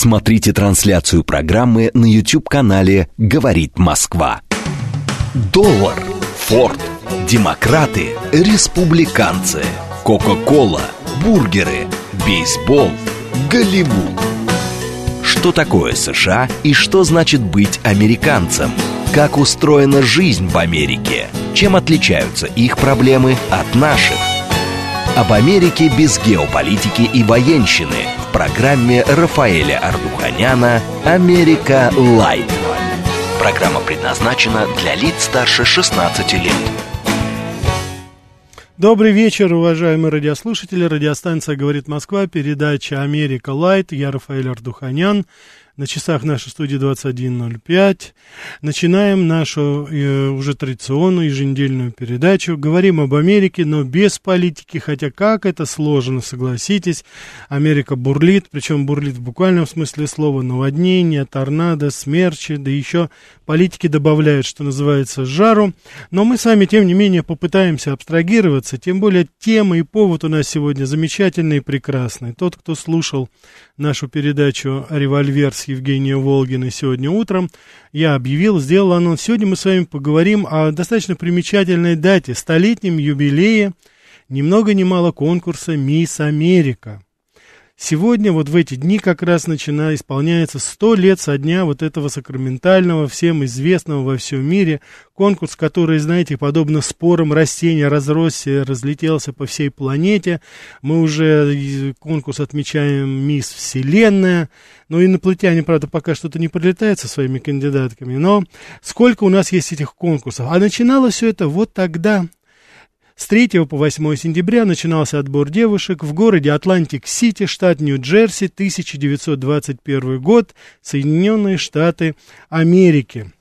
Смотрите трансляцию программы на YouTube-канале «Говорит Москва». Доллар, Форд, демократы, республиканцы, Кока-Кола, бургеры, бейсбол, Голливуд. Что такое США и что значит быть американцем? Как устроена жизнь в Америке? Чем отличаются их проблемы от наших? Об Америке без геополитики и военщины – в программе Рафаэля Ардуханяна «Америка Light». Программа предназначена для лиц старше 16 лет. Добрый вечер, уважаемые радиослушатели. Радиостанция «Говорит Москва», передача «Америка Light». Я Рафаэль Ардуханян. На часах нашей студии 21.05. Начинаем нашу э, уже традиционную еженедельную передачу. Говорим об Америке, но без политики, хотя как это сложно, согласитесь. Америка бурлит, причем бурлит в буквальном смысле слова. Наводнения, торнадо, смерчи, да еще политики добавляют, что называется, жару. Но мы с вами, тем не менее, попытаемся абстрагироваться. Тем более тема и повод у нас сегодня замечательный и прекрасный. Тот, кто слушал нашу передачу «Револьвер» с Евгенией Волгиной сегодня утром, я объявил, сделал анонс. Сегодня мы с вами поговорим о достаточно примечательной дате, столетнем юбилее, ни много ни мало конкурса «Мисс Америка». Сегодня, вот в эти дни как раз начиная, исполняется сто лет со дня вот этого сакраментального, всем известного во всем мире конкурс, который, знаете, подобно спорам растения разросся, разлетелся по всей планете. Мы уже конкурс отмечаем «Мисс Вселенная», но инопланетяне, правда, пока что-то не прилетают со своими кандидатками, но сколько у нас есть этих конкурсов. А начиналось все это вот тогда, с 3 по 8 сентября начинался отбор девушек в городе Атлантик-Сити, штат Нью-Джерси, 1921 год, Соединенные Штаты Америки.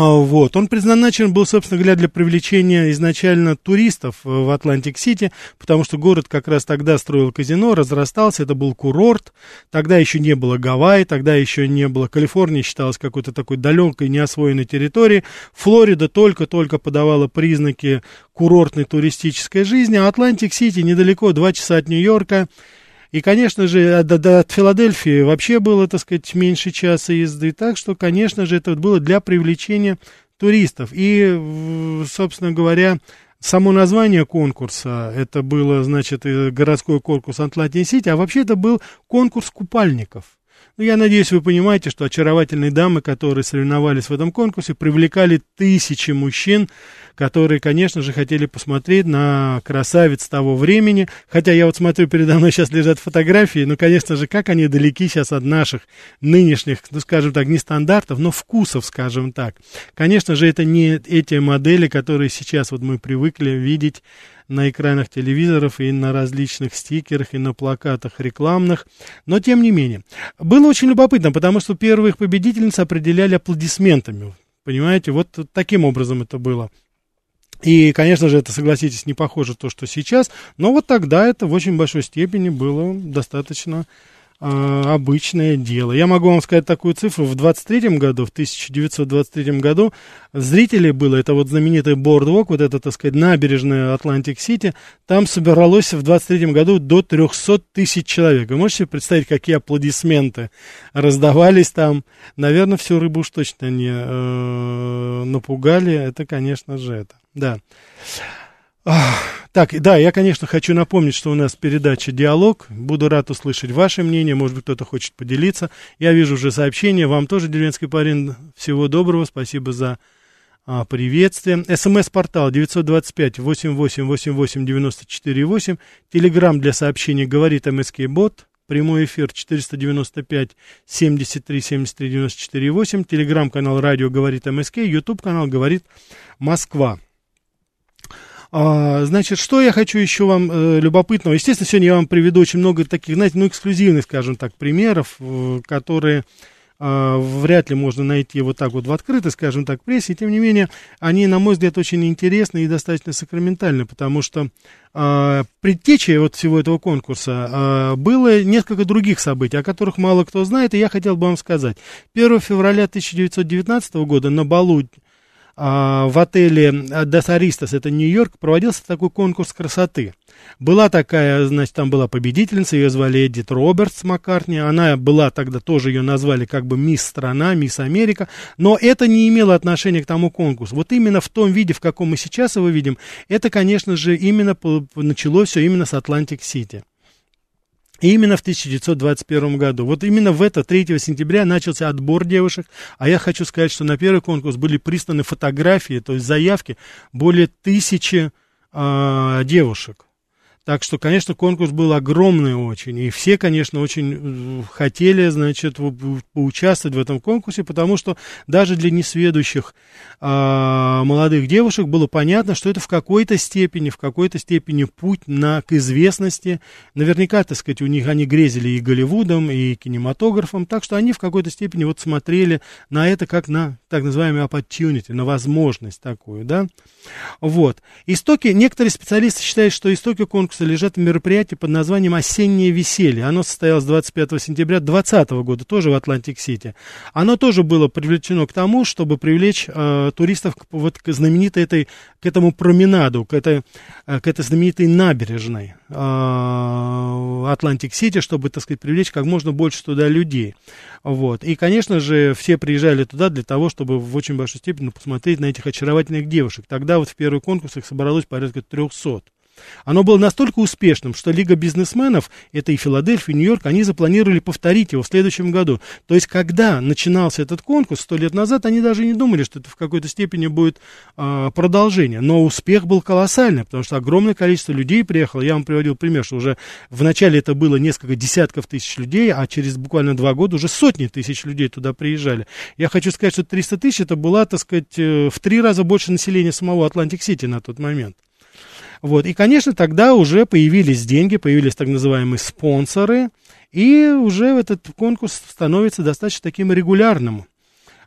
А, вот. Он предназначен был, собственно говоря, для привлечения изначально туристов э, в Атлантик-Сити, потому что город как раз тогда строил казино, разрастался, это был курорт, тогда еще не было Гавайи, тогда еще не было, Калифорния считалась какой-то такой далекой, неосвоенной территорией, Флорида только-только подавала признаки курортной туристической жизни, а Атлантик-Сити недалеко, два часа от Нью-Йорка, и, конечно же, до, от Филадельфии вообще было, так сказать, меньше часа езды. Так что, конечно же, это было для привлечения туристов. И, собственно говоря, само название конкурса, это было, значит, городской конкурс Атлантик-Сити, а вообще это был конкурс купальников. Ну, я надеюсь, вы понимаете, что очаровательные дамы, которые соревновались в этом конкурсе, привлекали тысячи мужчин, которые, конечно же, хотели посмотреть на красавиц того времени. Хотя я вот смотрю, передо мной сейчас лежат фотографии, ну, конечно же, как они далеки сейчас от наших нынешних, ну, скажем так, не стандартов, но вкусов, скажем так. Конечно же, это не эти модели, которые сейчас вот мы привыкли видеть на экранах телевизоров и на различных стикерах и на плакатах рекламных. Но тем не менее. Было очень любопытно, потому что первых победительниц определяли аплодисментами. Понимаете, вот таким образом это было. И, конечно же, это, согласитесь, не похоже то, что сейчас, но вот тогда это в очень большой степени было достаточно э, обычное дело. Я могу вам сказать такую цифру. В 23 году, в 1923 году зрителей было, это вот знаменитый Boardwalk, вот это, так сказать, набережная Атлантик-Сити, там собралось в 23 году до 300 тысяч человек. Вы можете представить, какие аплодисменты раздавались там? Наверное, всю рыбу уж точно не э, напугали. Это, конечно же, это. Да. Так, да, я, конечно, хочу напомнить, что у нас передача «Диалог». Буду рад услышать ваше мнение, может быть, кто-то хочет поделиться. Я вижу уже сообщение. Вам тоже, деревенский парень, всего доброго. Спасибо за а, приветствие. СМС-портал 925-8888-94-8. Телеграмм для сообщений «Говорит МСК Бот». Прямой эфир 495 73 73 94 8. Телеграм-канал «Радио говорит МСК». Ютуб-канал «Говорит Москва». А, значит, что я хочу еще вам э, любопытного? Естественно, сегодня я вам приведу очень много таких, знаете, ну, эксклюзивных, скажем так, примеров, э, которые э, вряд ли можно найти вот так вот в открытой, скажем так, прессе. И, тем не менее, они, на мой взгляд, очень интересны и достаточно сакраментальны, потому что э, предтечей вот всего этого конкурса э, было несколько других событий, о которых мало кто знает, и я хотел бы вам сказать. 1 февраля 1919 года на балу в отеле Десаристас, это Нью-Йорк, проводился такой конкурс красоты. Была такая, значит, там была победительница, ее звали Эдит Робертс Маккартни, она была тогда, тоже ее назвали как бы мисс страна, мисс Америка, но это не имело отношения к тому конкурсу. Вот именно в том виде, в каком мы сейчас его видим, это, конечно же, именно началось все именно с Атлантик-Сити. И именно в 1921 году. Вот именно в это, 3 сентября, начался отбор девушек. А я хочу сказать, что на первый конкурс были присланы фотографии, то есть заявки более тысячи э, девушек. Так что, конечно, конкурс был огромный очень, и все, конечно, очень э, хотели, значит, поучаствовать в этом конкурсе, потому что даже для несведущих а, молодых девушек было понятно, что это в какой-то степени, в какой-то степени путь на, к известности. Наверняка, так сказать, у них они грезили и Голливудом, и кинематографом, так что они в какой-то степени вот смотрели на это как на так называемый opportunity, на возможность такую, да. Вот. Истоки, некоторые специалисты считают, что истоки конкурса лежат в мероприятии под названием «Осеннее веселье». Оно состоялось 25 сентября 2020 года, тоже в Атлантик-Сити. Оно тоже было привлечено к тому, чтобы привлечь э, туристов к, вот, к знаменитой этой, к этому променаду, к этой, э, к этой знаменитой набережной э, Атлантик-Сити, чтобы, так сказать, привлечь как можно больше туда людей. Вот. И, конечно же, все приезжали туда для того, чтобы в очень большой степени посмотреть на этих очаровательных девушек. Тогда вот в первый конкурс их собралось порядка 300. Оно было настолько успешным, что Лига бизнесменов, это и Филадельфия, и Нью-Йорк, они запланировали повторить его в следующем году. То есть, когда начинался этот конкурс сто лет назад, они даже не думали, что это в какой-то степени будет э, продолжение. Но успех был колоссальный, потому что огромное количество людей приехало. Я вам приводил пример, что уже в начале это было несколько десятков тысяч людей, а через буквально два года уже сотни тысяч людей туда приезжали. Я хочу сказать, что 300 тысяч это была, так сказать, э, в три раза больше населения самого Атлантик-Сити на тот момент. Вот. И, конечно, тогда уже появились деньги, появились так называемые спонсоры, и уже этот конкурс становится достаточно таким регулярным.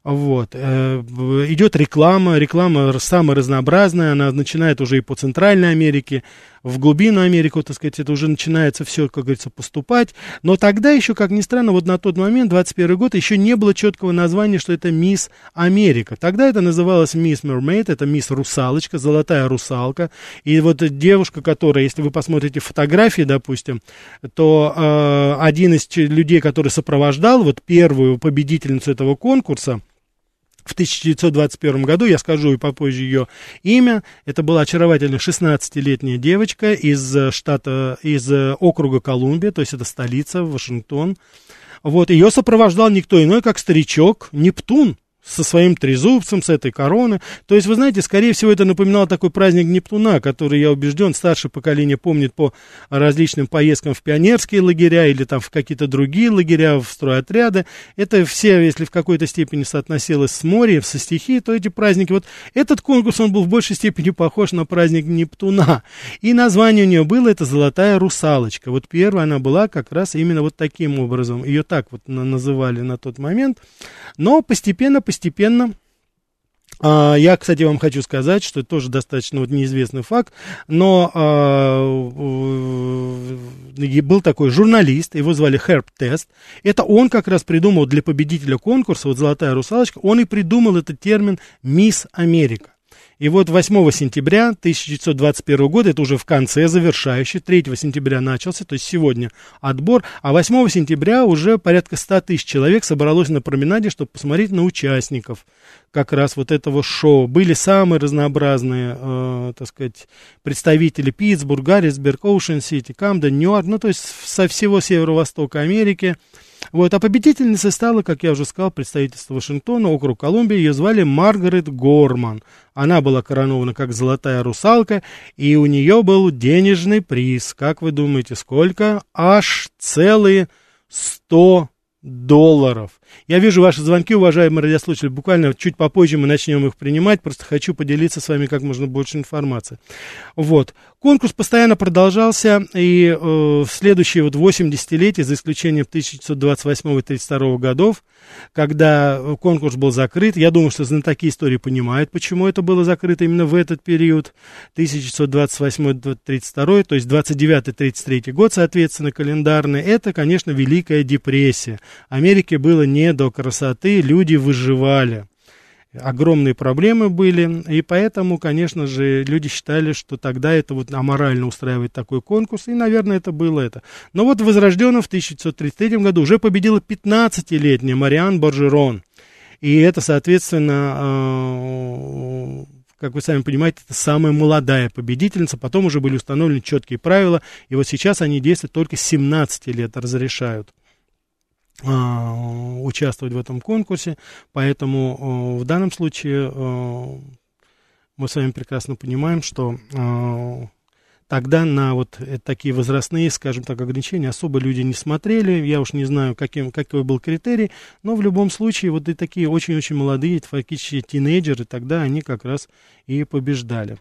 Вот. Э, идет реклама, реклама самая разнообразная, она начинает уже и по Центральной Америке, в глубину Америку, так сказать, это уже начинается все, как говорится, поступать. Но тогда еще, как ни странно, вот на тот момент, 21 год, еще не было четкого названия, что это Мисс Америка. Тогда это называлось Мисс Мермейд, это Мисс Русалочка, золотая русалка. И вот девушка, которая, если вы посмотрите фотографии, допустим, то э, один из людей, который сопровождал вот первую победительницу этого конкурса, в 1921 году, я скажу и попозже ее имя, это была очаровательная 16-летняя девочка из э, штата, из э, округа Колумбия, то есть это столица, Вашингтон. Вот, ее сопровождал никто иной, как старичок Нептун, со своим трезубцем, с этой короны. То есть, вы знаете, скорее всего, это напоминало такой праздник Нептуна, который, я убежден, старшее поколение помнит по различным поездкам в пионерские лагеря или там в какие-то другие лагеря, в стройотряды. Это все, если в какой-то степени соотносилось с морем, со стихией, то эти праздники, вот этот конкурс, он был в большей степени похож на праздник Нептуна. И название у нее было, это «Золотая русалочка». Вот первая она была как раз именно вот таким образом. Ее так вот называли на тот момент. Но постепенно, а, я, кстати, вам хочу сказать, что это тоже достаточно вот неизвестный факт, но а, был такой журналист, его звали Херб Тест. Это он как раз придумал для победителя конкурса, вот «Золотая русалочка», он и придумал этот термин «Мисс Америка». И вот 8 сентября 1921 года, это уже в конце, завершающий, 3 сентября начался, то есть сегодня отбор, а 8 сентября уже порядка 100 тысяч человек собралось на променаде, чтобы посмотреть на участников как раз вот этого шоу. Были самые разнообразные, э, так сказать, представители Питтсбург, Гаррисберг, Оушен-Сити, Камден, Нью-Йорк, ну, то есть со всего северо-востока Америки. Вот, а победительницей стала, как я уже сказал, представительство Вашингтона, округ Колумбия. Ее звали Маргарет Горман. Она была коронована как золотая русалка, и у нее был денежный приз. Как вы думаете, сколько? Аж целые 100 долларов. Я вижу ваши звонки, уважаемые радиослушатели. Буквально чуть попозже мы начнем их принимать. Просто хочу поделиться с вами как можно больше информации. Вот. Конкурс постоянно продолжался, и э, в следующие вот 8 десятилетий, за исключением 1928 и 1932 годов, когда конкурс был закрыт, я думаю, что знатоки истории понимают, почему это было закрыто именно в этот период, 1928-1932, то есть 29-33 год, соответственно, календарный, это, конечно, Великая депрессия. Америке было не до красоты, люди выживали. огромные проблемы были, и поэтому, конечно же, люди считали, что тогда это вот аморально устраивать такой конкурс, и, наверное, это было это. Но вот в Возрожденном в 1933 году уже победила 15-летняя Мариан Боржерон, и это, соответственно, э, как вы сами понимаете, это самая молодая победительница, потом уже были установлены четкие правила, и вот сейчас они действуют только с 17 лет, разрешают. А, участвовать в этом конкурсе, поэтому в данном случае мы с вами прекрасно понимаем, что тогда на вот э, такие возрастные, скажем так, ограничения особо люди не смотрели. Я уж не знаю, каким, какой был критерий, но в любом случае вот и такие очень-очень молодые, фактически тинейджеры, тогда они как раз и побеждали.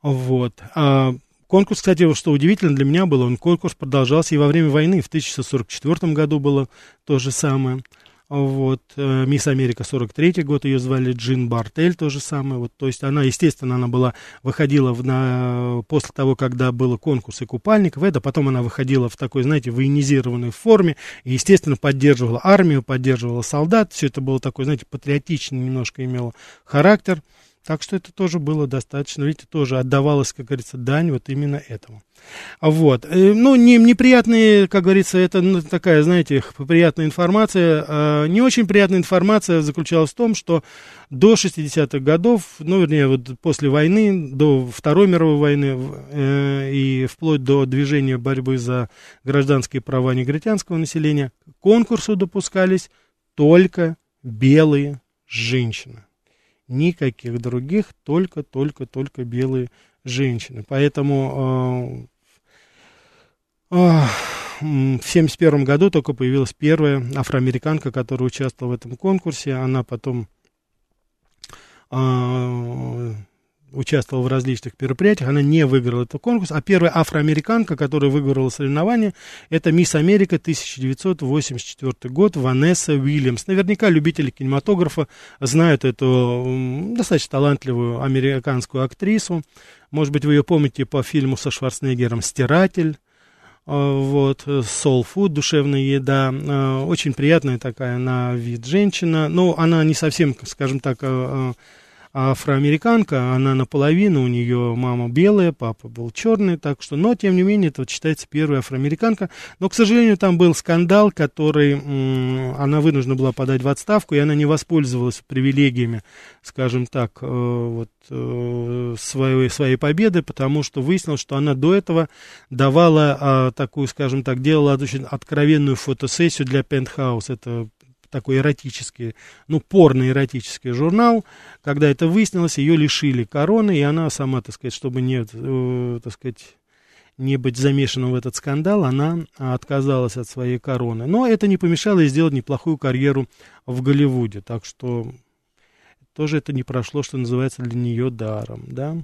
Вот. А Конкурс, кстати, что удивительно для меня было, он конкурс продолжался и во время войны. В 1944 году было то же самое. Вот, э, Мисс Америка 43 год, ее звали Джин Бартель, то же самое. Вот, то есть она, естественно, она была, выходила в, на, после того, когда был конкурс и купальников, это потом она выходила в такой, знаете, военизированной форме, и, естественно, поддерживала армию, поддерживала солдат, все это было такой, знаете, патриотичный немножко имело характер. Так что это тоже было достаточно, видите, тоже отдавалось, как говорится, дань вот именно этому. Вот. Э, ну, не, неприятные, как говорится, это ну, такая, знаете, приятная информация. А не очень приятная информация заключалась в том, что до 60-х годов, ну, вернее, вот после войны, до Второй мировой войны э, и вплоть до движения борьбы за гражданские права негритянского населения, к конкурсу допускались только белые женщины никаких других, только, только, только белые женщины. Поэтому э, э, в 1971 году только появилась первая афроамериканка, которая участвовала в этом конкурсе. Она потом э, участвовала в различных мероприятиях, она не выиграла этот конкурс, а первая афроамериканка, которая выиграла соревнование, это Мисс Америка 1984 год, Ванесса Уильямс. Наверняка любители кинематографа знают эту достаточно талантливую американскую актрису. Может быть, вы ее помните по фильму со Шварценеггером «Стиратель», а, вот, soul food, душевная еда, а, очень приятная такая на вид женщина, но она не совсем, скажем так, афроамериканка, она наполовину, у нее мама белая, папа был черный, так что, но, тем не менее, это вот считается первая афроамериканка. Но, к сожалению, там был скандал, который она вынуждена была подать в отставку, и она не воспользовалась привилегиями, скажем так, э, вот, э, своей, своей победы, потому что выяснилось, что она до этого давала э, такую, скажем так, делала очень откровенную фотосессию для Penthouse, это такой эротический, ну, порно-эротический журнал. Когда это выяснилось, ее лишили короны, и она сама, так сказать, чтобы не, э, так сказать, не быть замешанным в этот скандал, она отказалась от своей короны. Но это не помешало ей сделать неплохую карьеру в Голливуде. Так что тоже это не прошло, что называется, для нее даром, да.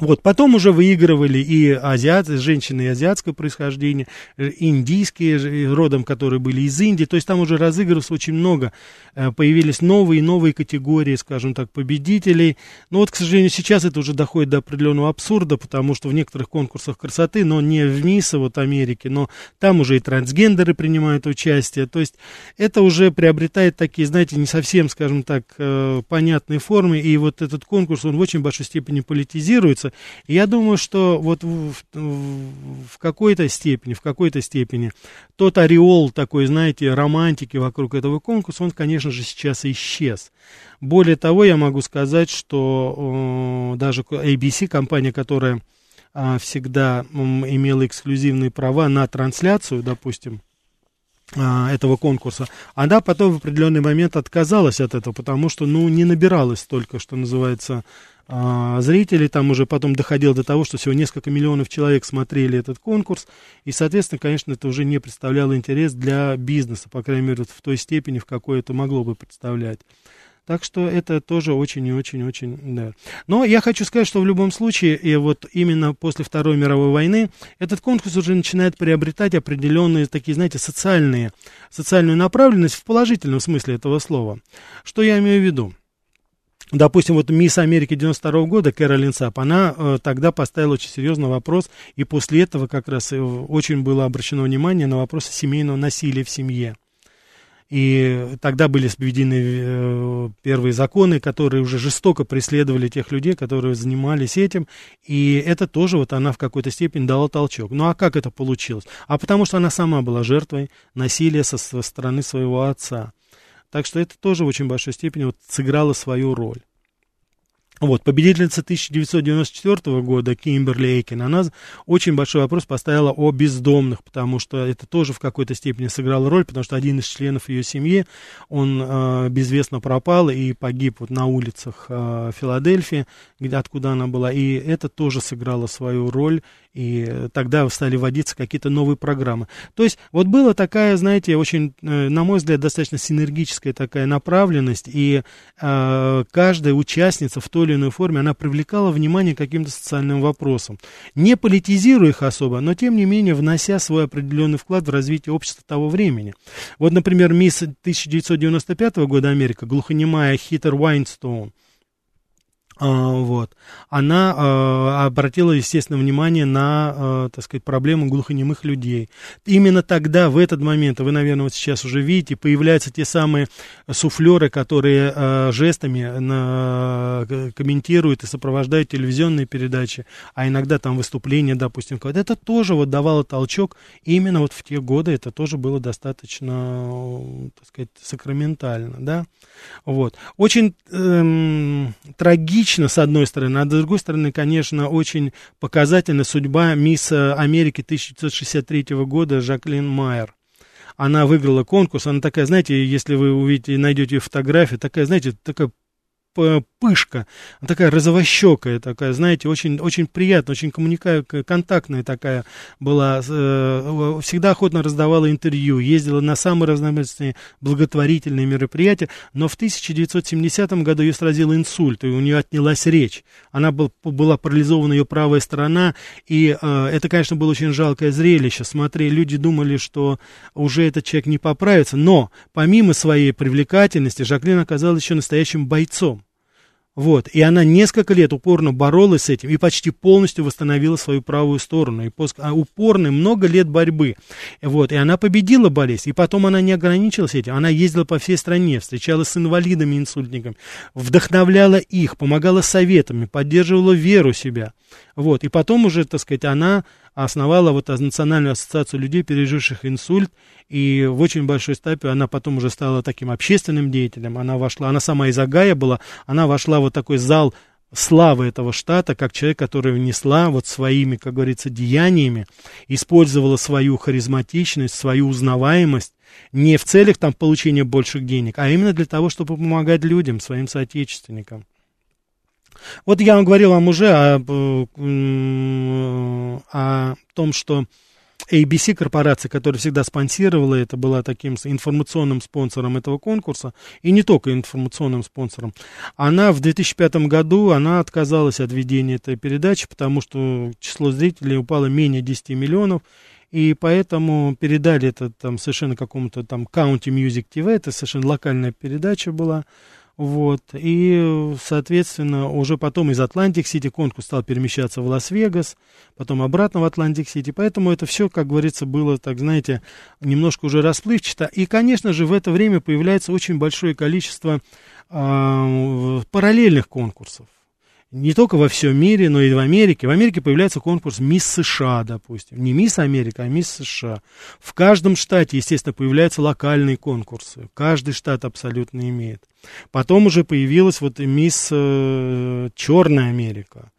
Вот, потом уже выигрывали и азиаты, женщины азиатского происхождения, э, индийские, родом, которые были из Индии, то есть там уже разыгрывалось очень много, э, появились новые и новые категории, скажем так, победителей, но вот, к сожалению, сейчас это уже доходит до определенного абсурда, потому что в некоторых конкурсах красоты, но не в МИСа, вот Америки, но там уже и трансгендеры принимают участие, то есть это уже приобретает такие, знаете, не совсем, скажем так, э, понятные формы, и вот этот конкурс, он в очень большой степени политизируется, находится. И я думаю, что вот в, в, в какой-то степени, в какой-то степени тот ореол такой, знаете, романтики вокруг этого конкурса, он, конечно же, сейчас исчез. Более того, я могу сказать, что э, даже ABC, компания, которая э, всегда э, имела эксклюзивные права на трансляцию, допустим, этого конкурса, она потом в определенный момент отказалась от этого, потому что, ну, не набиралась столько, что называется, а, зрителей, там уже потом доходило до того, что всего несколько миллионов человек смотрели этот конкурс, и, соответственно, конечно, это уже не представляло интерес для бизнеса, по крайней мере, в той степени, в какой это могло бы представлять. Так что это тоже очень и очень-очень, да. Но я хочу сказать, что в любом случае, и вот именно после Второй мировой войны, этот конкурс уже начинает приобретать определенные такие, знаете, социальные, социальную направленность в положительном смысле этого слова. Что я имею в виду? Допустим, вот Мисс Америки 92 года, Кэролин Сап, она э, тогда поставила очень серьезный вопрос, и после этого как раз э, очень было обращено внимание на вопросы семейного насилия в семье. И тогда были введены э, первые законы, которые уже жестоко преследовали тех людей, которые занимались этим. И это тоже вот она в какой-то степени дала толчок. Ну а как это получилось? А потому что она сама была жертвой насилия со, стороны своего отца. Так что это тоже в очень большой степени вот сыграло свою роль. Вот, победительница 1994 года Кимберли Эйкин, она очень большой вопрос поставила о бездомных, потому что это тоже в какой-то степени сыграло роль, потому что один из членов ее семьи, он э, безвестно пропал и погиб вот на улицах э, Филадельфии, где, откуда она была, и это тоже сыграло свою роль, и тогда стали вводиться какие-то новые программы. То есть вот была такая, знаете, очень, э, на мой взгляд, достаточно синергическая такая направленность, и э, каждая участница в той или иной форме, она привлекала внимание к каким-то социальным вопросам. Не политизируя их особо, но тем не менее внося свой определенный вклад в развитие общества того времени. Вот, например, мисс 1995 года Америка, глухонемая Хитер Уайнстоун, а, вот. Она э, обратила, естественно, внимание на, э, так сказать, проблему глухонемых людей. Именно тогда, в этот момент, вы, наверное, вот сейчас уже видите, появляются те самые суфлеры, которые жестами комментируют и сопровождают телевизионные передачи, а иногда там выступления, допустим, это тоже вот давало толчок именно вот в те годы, это тоже было достаточно, так сказать, сакраментально, да. Вот. Очень эм, трагично трагично, с одной стороны, а с другой стороны, конечно, очень показательна судьба мисс Америки 1963 года Жаклин Майер. Она выиграла конкурс, она такая, знаете, если вы увидите, найдете фотографию, такая, знаете, такая пышка, такая розовощекая, такая, знаете, очень, очень приятная, очень коммуника... контактная такая была, э, всегда охотно раздавала интервью, ездила на самые разнообразные благотворительные мероприятия, но в 1970 году ее сразил инсульт, и у нее отнялась речь. Она был, была парализована ее правая сторона, и э, это, конечно, было очень жалкое зрелище. Смотри, люди думали, что уже этот человек не поправится, но помимо своей привлекательности, Жаклин оказалась еще настоящим бойцом. Вот, и она несколько лет упорно боролась с этим и почти полностью восстановила свою правую сторону. И после, а упорной много лет борьбы. Вот, и она победила болезнь. И потом она не ограничилась этим. Она ездила по всей стране, встречалась с инвалидами, инсультниками, вдохновляла их, помогала советами, поддерживала веру себя. Вот, и потом уже, так сказать, она основала вот Национальную ассоциацию людей, переживших инсульт, и в очень большой степени она потом уже стала таким общественным деятелем, она вошла, она сама из Агая была, она вошла в вот такой зал славы этого штата, как человек, который внесла вот своими, как говорится, деяниями, использовала свою харизматичность, свою узнаваемость, не в целях там получения больших денег, а именно для того, чтобы помогать людям, своим соотечественникам. Вот я вам говорил вам уже о, о том, что ABC корпорация, которая всегда спонсировала это, была таким информационным спонсором этого конкурса, и не только информационным спонсором, она в 2005 году, она отказалась от ведения этой передачи, потому что число зрителей упало менее 10 миллионов, и поэтому передали это там совершенно какому-то там Country Music TV, это совершенно локальная передача была, вот, и, соответственно, уже потом из Атлантик-Сити конкурс стал перемещаться в Лас-Вегас, потом обратно в Атлантик-Сити, поэтому это все, как говорится, было, так знаете, немножко уже расплывчато. И, конечно же, в это время появляется очень большое количество э, параллельных конкурсов не только во всем мире, но и в Америке. В Америке появляется конкурс Мисс США, допустим. Не Мисс Америка, а Мисс США. В каждом штате, естественно, появляются локальные конкурсы. Каждый штат абсолютно имеет. Потом уже появилась вот Мисс э, Черная Америка.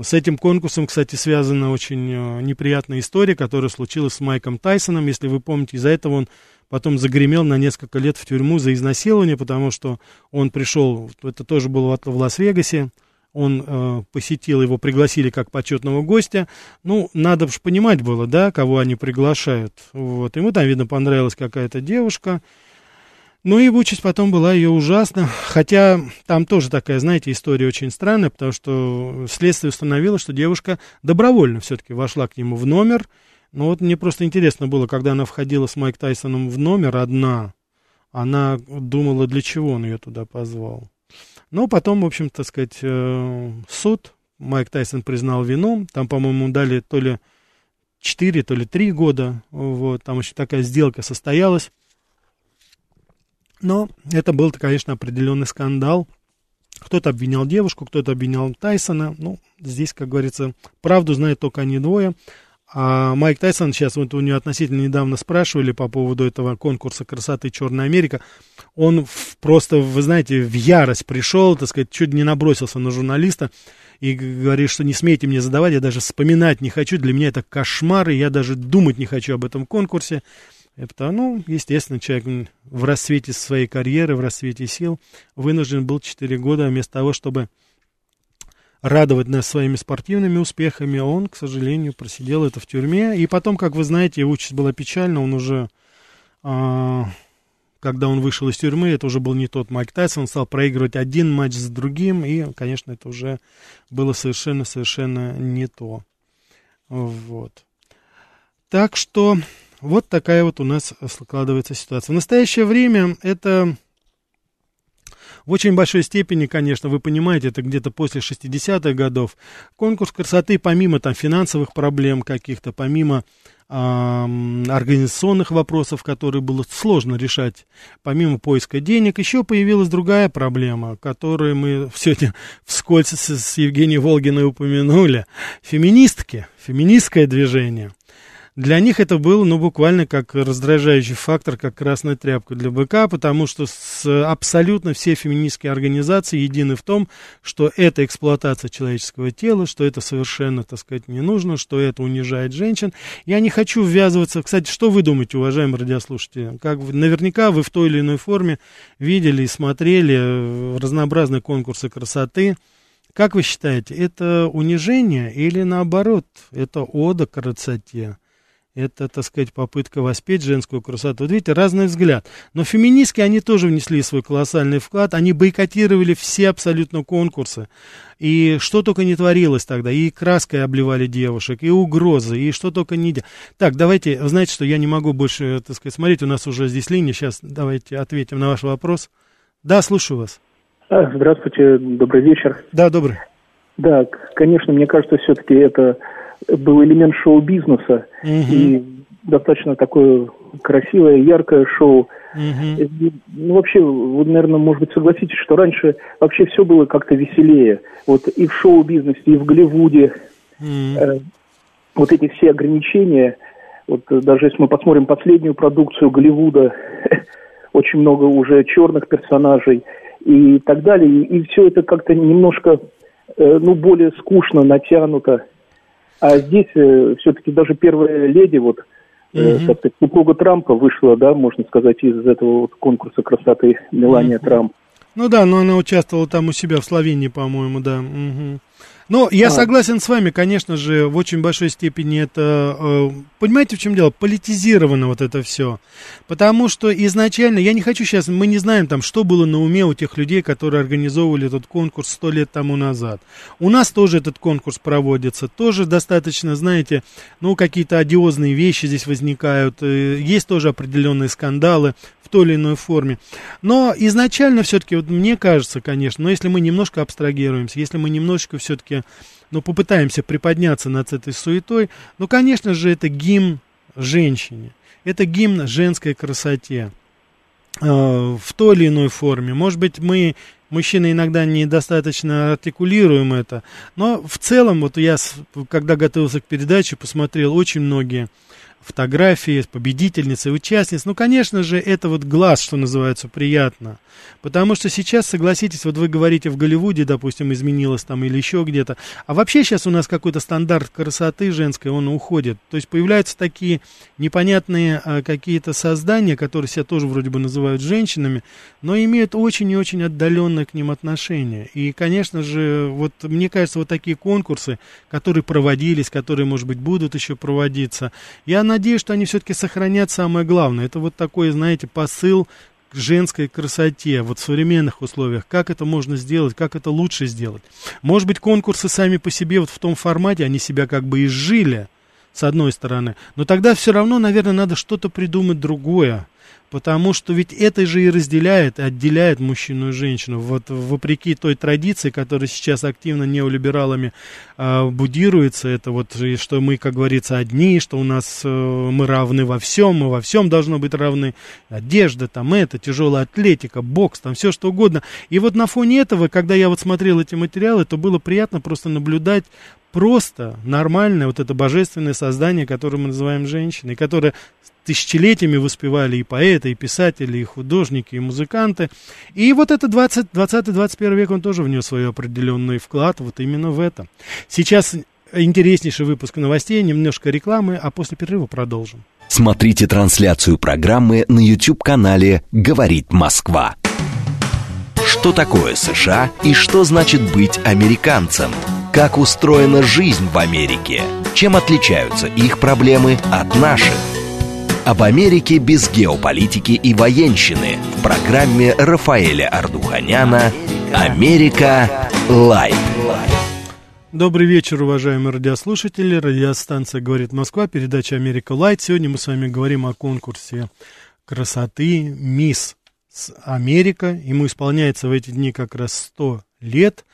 С этим конкурсом, кстати, связана очень э, неприятная история, которая случилась с Майком Тайсоном. Если вы помните, из-за этого он потом загремел на несколько лет в тюрьму за изнасилование, потому что он пришел, это тоже было в Лас-Вегасе, он э, посетил, его пригласили как почетного гостя. Ну, надо же понимать было, да, кого они приглашают. Вот. Ему там, видно, понравилась какая-то девушка. Ну и участь потом была ее ужасна. Хотя там тоже такая, знаете, история очень странная, потому что следствие установило, что девушка добровольно все-таки вошла к нему в номер. Но вот мне просто интересно было, когда она входила с Майк Тайсоном в номер одна, она думала, для чего он ее туда позвал. Но потом, в общем, так сказать, э, суд, Майк Тайсон признал вину, там, по-моему, дали то ли 4, то ли 3 года, вот, там еще такая сделка состоялась. Но это был, конечно, определенный скандал. Кто-то обвинял девушку, кто-то обвинял Тайсона. Ну, здесь, как говорится, правду знают только они двое. А Майк Тайсон, сейчас вот у него относительно недавно спрашивали по поводу этого конкурса красоты Черная Америка. Он в, просто, вы знаете, в ярость пришел, так сказать, чуть не набросился на журналиста и говорит, что не смейте мне задавать, я даже вспоминать не хочу, для меня это кошмар, и я даже думать не хочу об этом конкурсе. Это, ну, естественно, человек в рассвете своей карьеры, в рассвете сил вынужден был 4 года вместо того, чтобы радовать нас своими спортивными успехами, а он, к сожалению, просидел это в тюрьме. И потом, как вы знаете, его участь была печальна, он уже, а, когда он вышел из тюрьмы, это уже был не тот Майк Тайсон, он стал проигрывать один матч за другим, и, конечно, это уже было совершенно-совершенно не то. Вот. Так что вот такая вот у нас складывается ситуация. В настоящее время это в очень большой степени, конечно, вы понимаете, это где-то после 60-х годов. Конкурс красоты, помимо там финансовых проблем каких-то, помимо организационных вопросов, которые было сложно решать, помимо поиска денег, еще появилась другая проблема, которую мы сегодня вскользь с, Евгенией Волгиной упомянули. Феминистки, феминистское движение – для них это было, ну, буквально как раздражающий фактор, как красная тряпка для БК, потому что с, абсолютно все феминистские организации едины в том, что это эксплуатация человеческого тела, что это совершенно, так сказать, не нужно, что это унижает женщин. Я не хочу ввязываться. Кстати, что вы думаете, уважаемые радиослушатели? Как вы, наверняка вы в той или иной форме видели и смотрели э, разнообразные конкурсы красоты. Как вы считаете, это унижение или наоборот, это ода красоте? Это, так сказать, попытка воспеть женскую красоту. Вот видите, разный взгляд. Но феминистки, они тоже внесли свой колоссальный вклад. Они бойкотировали все абсолютно конкурсы. И что только не творилось тогда. И краской обливали девушек, и угрозы, и что только не... Так, давайте, знаете, что я не могу больше, так сказать, смотреть. У нас уже здесь линия. Сейчас давайте ответим на ваш вопрос. Да, слушаю вас. А, здравствуйте, добрый вечер. Да, добрый. Да, конечно, мне кажется, все-таки это был элемент шоу-бизнеса угу. и достаточно такое красивое, яркое шоу. Угу. Ну, вообще, вы, наверное, может быть, согласитесь, что раньше вообще все было как-то веселее. Вот и в шоу-бизнесе, и в Голливуде. Угу. Э, вот эти все ограничения, вот даже если мы посмотрим последнюю продукцию Голливуда, очень много уже черных персонажей и так далее. И, и все это как-то немножко, э, ну, более скучно, натянуто. А здесь э, все-таки даже первая леди, вот, э, так сказать, супруга Трампа вышла, да, можно сказать, из этого вот конкурса красоты Мелания угу. Трамп. Ну да, но она участвовала там у себя в Словении, по-моему, да. Угу. Но я а. согласен с вами, конечно же, в очень большой степени это, э, понимаете, в чем дело, политизировано вот это все. Потому что изначально, я не хочу сейчас, мы не знаем там, что было на уме у тех людей, которые организовывали этот конкурс сто лет тому назад. У нас тоже этот конкурс проводится, тоже достаточно, знаете, ну, какие-то одиозные вещи здесь возникают, э, есть тоже определенные скандалы в той или иной форме. Но изначально все-таки, вот мне кажется, конечно, но если мы немножко абстрагируемся, если мы немножечко все-таки, ну, попытаемся приподняться над этой суетой, ну, конечно же, это гимн женщине, это гимн женской красоте. Э, в той или иной форме. Может быть, мы, мужчины, иногда недостаточно артикулируем это, но в целом, вот я, когда готовился к передаче, посмотрел очень многие фотографии победительницы и участниц. Ну, конечно же, это вот глаз, что называется, приятно. Потому что сейчас, согласитесь, вот вы говорите, в Голливуде, допустим, изменилось там или еще где-то. А вообще сейчас у нас какой-то стандарт красоты женской, он уходит. То есть появляются такие непонятные а, какие-то создания, которые себя тоже вроде бы называют женщинами, но имеют очень и очень отдаленное к ним отношение. И, конечно же, вот мне кажется, вот такие конкурсы, которые проводились, которые, может быть, будут еще проводиться, я надеюсь, что они все-таки сохранят самое главное. Это вот такой, знаете, посыл к женской красоте вот в современных условиях. Как это можно сделать, как это лучше сделать. Может быть, конкурсы сами по себе вот в том формате, они себя как бы изжили, с одной стороны. Но тогда все равно, наверное, надо что-то придумать другое. Потому что ведь это же и разделяет, отделяет мужчину и женщину. Вот вопреки той традиции, которая сейчас активно неолибералами э, будируется, это вот, что мы, как говорится, одни, что у нас э, мы равны во всем, мы во всем должны быть равны. Одежда, там это, тяжелая атлетика, бокс, там все что угодно. И вот на фоне этого, когда я вот смотрел эти материалы, то было приятно просто наблюдать просто нормальное вот это божественное создание, которое мы называем женщиной, которое тысячелетиями воспевали и поэты, и писатели, и художники, и музыканты. И вот это 20-21 век, он тоже внес свой определенный вклад вот именно в это. Сейчас интереснейший выпуск новостей, немножко рекламы, а после перерыва продолжим. Смотрите трансляцию программы на YouTube-канале «Говорит Москва». Что такое США и что значит быть американцем? Как устроена жизнь в Америке? Чем отличаются их проблемы от наших? Об Америке без геополитики и военщины в программе Рафаэля Ардуханяна «Америка. Light». Добрый вечер, уважаемые радиослушатели. Радиостанция «Говорит Москва», передача «Америка Light». Сегодня мы с вами говорим о конкурсе красоты «Мисс Америка». Ему исполняется в эти дни как раз 100 лет.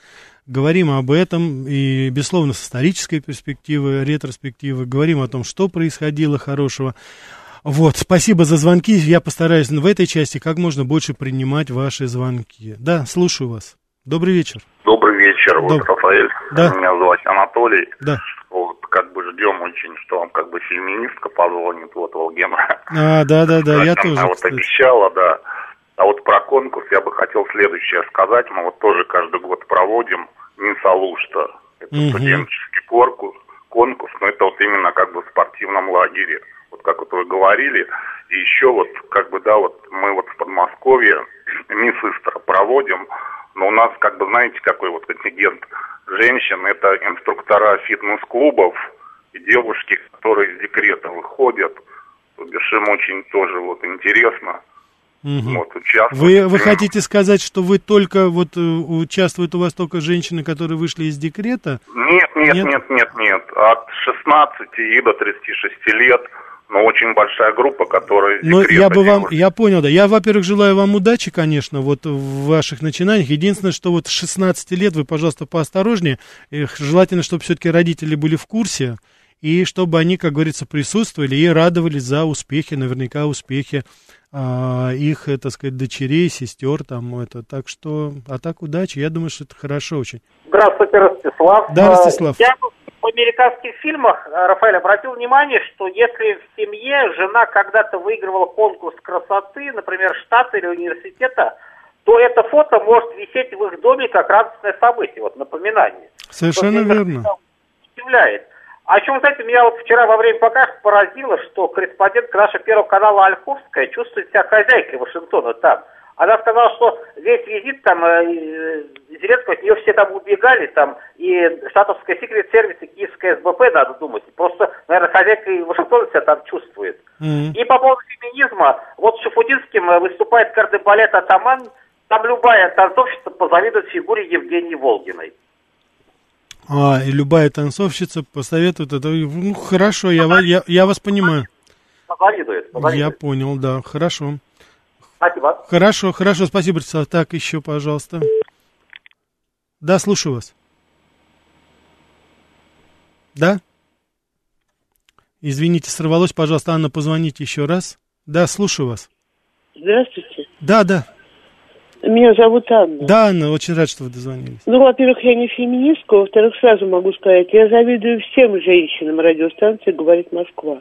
Говорим об этом и, безусловно, с исторической перспективы, ретроспективы. Говорим о том, что происходило хорошего. Вот, спасибо за звонки. Я постараюсь в этой части как можно больше принимать ваши звонки. Да, слушаю вас. Добрый вечер. Добрый вечер, вот Доб... Рафаэль. Да. Меня зовут Анатолий. Да. Вот, как бы ждем очень, что вам как бы феминистка позвонит, вот Волгена. А, да, да, да, я тоже. Она вот обещала, да. А вот про конкурс я бы хотел следующее сказать. Мы вот тоже каждый год проводим Мисс Алушта. Это угу. студенческий конкурс, конкурс, но это вот именно как бы в спортивном лагере вот как вот вы говорили. И еще вот, как бы, да, вот мы вот в Подмосковье мисс Истра проводим, но у нас, как бы, знаете, какой вот контингент женщин, это инструктора фитнес-клубов и девушки, которые из декрета выходят. То бишь им очень тоже вот интересно. Угу. Вот, вы, вы хотите сказать, что вы только вот э, участвуют у вас только женщины, которые вышли из декрета? Нет, нет, нет, нет, нет, нет. От 16 и до 36 лет но очень большая группа, которая... Ну, я бы вам, я понял, да. Я, во-первых, желаю вам удачи, конечно, вот в ваших начинаниях. Единственное, что вот с 16 лет вы, пожалуйста, поосторожнее. Желательно, чтобы все-таки родители были в курсе, и чтобы они, как говорится, присутствовали и радовались за успехи, наверняка успехи а, их, так сказать, дочерей, сестер, там, это, так что, а так удачи, я думаю, что это хорошо очень. Здравствуйте, Ростислав. Да, Ростислав. Я в американских фильмах, э, Рафаэль, обратил внимание, что если в семье жена когда-то выигрывала конкурс красоты, например, штата или университета, то это фото может висеть в их доме как радостное событие, вот напоминание. Совершенно верно. Удивляет. А чем, знаете, меня вот вчера во время показа поразило, что корреспондентка нашего первого канала Ольховская чувствует себя хозяйкой Вашингтона там. Она сказала, что весь визит там э, Зеленского, от нее все там убегали, там и штатовская секрет сервис и киевская СБП, надо думать. Просто, наверное, хозяйка и Вашингтон себя там чувствует. Mm-hmm. И по поводу феминизма, вот Шафудинским э, выступает кардебалет «Атаман», там любая танцовщица позавидует фигуре Евгении Волгиной. А, и любая танцовщица посоветует это. Ну, хорошо, я, я, я вас понимаю. Позавидует, позавидует. Я понял, да, хорошо. Спасибо. Хорошо, хорошо, спасибо, Ростислав. Так, еще, пожалуйста. Да, слушаю вас. Да? Извините, сорвалось, пожалуйста, Анна, позвоните еще раз. Да, слушаю вас. Здравствуйте. Да, да. Меня зовут Анна. Да, Анна, очень рад, что вы дозвонились. Ну, во-первых, я не феминистка, во-вторых, сразу могу сказать, я завидую всем женщинам радиостанции «Говорит Москва».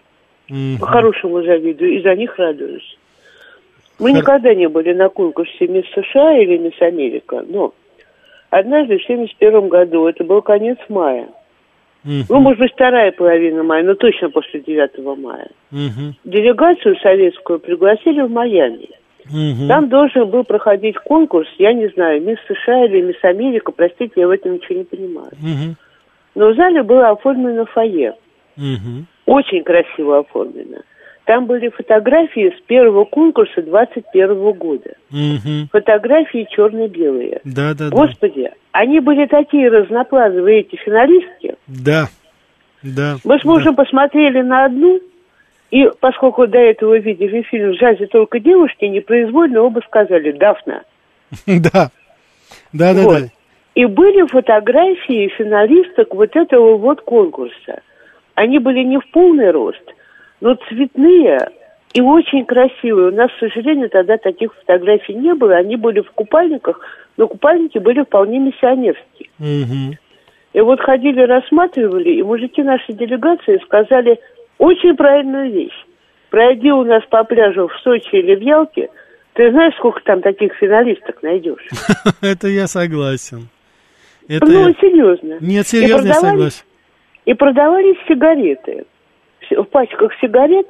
Угу. По-хорошему завидую и за них радуюсь. Мы Хор... никогда не были на конкурсе «Мисс США» или «Мисс Америка», но однажды в 1971 году, это был конец мая, ну, может быть, вторая половина мая, но точно после 9 мая, uh делегацию советскую пригласили в Майами. Uh Там должен был проходить конкурс, я не знаю, «Мисс США» или «Мисс Америка», простите, я в этом ничего не понимаю. uh Но в зале было оформлено фойе. uh Очень красиво оформлено. Там были фотографии с первого конкурса 21 года. Угу. Фотографии черно-белые. Да, да, Господи, да. они были такие разноплановые, эти финалистки. Да, да. Мы с мужем да. посмотрели на одну, И поскольку до этого видели фильм «В джазе только девушки», непроизвольно оба сказали «Дафна». Да, да, да, да. И были фотографии финалисток вот этого вот конкурса. Они были не в полный рост, но цветные и очень красивые. У нас, к сожалению, тогда таких фотографий не было. Они были в купальниках, но купальники были вполне миссионерские. Угу. И вот ходили, рассматривали, и мужики нашей делегации сказали очень правильную вещь. Пройди у нас по пляжу в Сочи или в Ялте, ты знаешь, сколько там таких финалисток найдешь? Это я согласен. Это ну, серьезно. Нет, серьезно, я согласен. И продавались сигареты. В пачках сигарет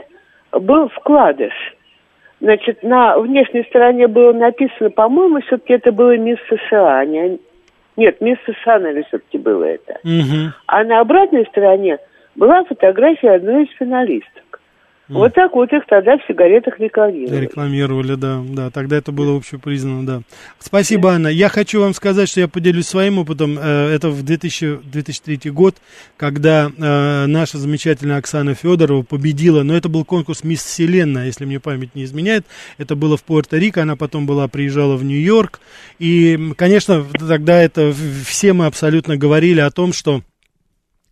был вкладыш. Значит, на внешней стороне было написано, по-моему, все-таки это было мисс США, а не, нет, мисс США, наверное, все-таки было это. Угу. А на обратной стороне была фотография одной из финалистов. Вот так вот их тогда в сигаретах рекламировали. Рекламировали, да, да, тогда это было общепризнано, да. Спасибо, Анна. Я хочу вам сказать, что я поделюсь своим опытом. Э, это в 2000, 2003 год, когда э, наша замечательная Оксана Федорова победила, но это был конкурс «Мисс Вселенная», если мне память не изменяет. Это было в Пуэрто-Рико, она потом была, приезжала в Нью-Йорк. И, конечно, тогда это все мы абсолютно говорили о том, что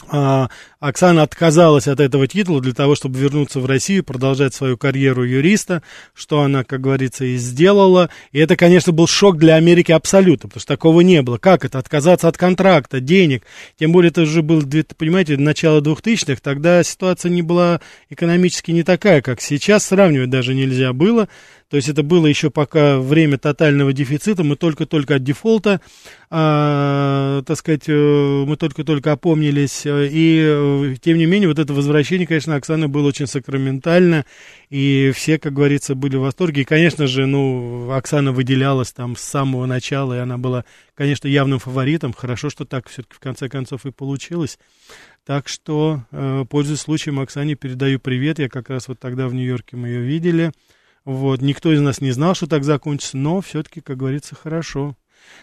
а, Оксана отказалась от этого титула для того, чтобы вернуться в Россию, продолжать свою карьеру юриста, что она, как говорится, и сделала. И это, конечно, был шок для Америки абсолютно, потому что такого не было. Как это? Отказаться от контракта, денег. Тем более, это уже было, понимаете, начало 2000-х, тогда ситуация не была экономически не такая, как сейчас, сравнивать даже нельзя было. То есть это было еще пока время тотального дефицита, мы только-только от дефолта, а, так сказать, э, мы только-только опомнились, и э, тем не менее вот это возвращение, конечно, Оксаны было очень сакраментально, и все, как говорится, были в восторге, и, конечно же, ну, Оксана выделялась там с самого начала, и она была, конечно, явным фаворитом, хорошо, что так все-таки в конце концов и получилось. Так что, э, пользуясь случаем, Оксане передаю привет. Я как раз вот тогда в Нью-Йорке мы ее видели. Вот, никто из нас не знал, что так закончится, но все-таки, как говорится, хорошо.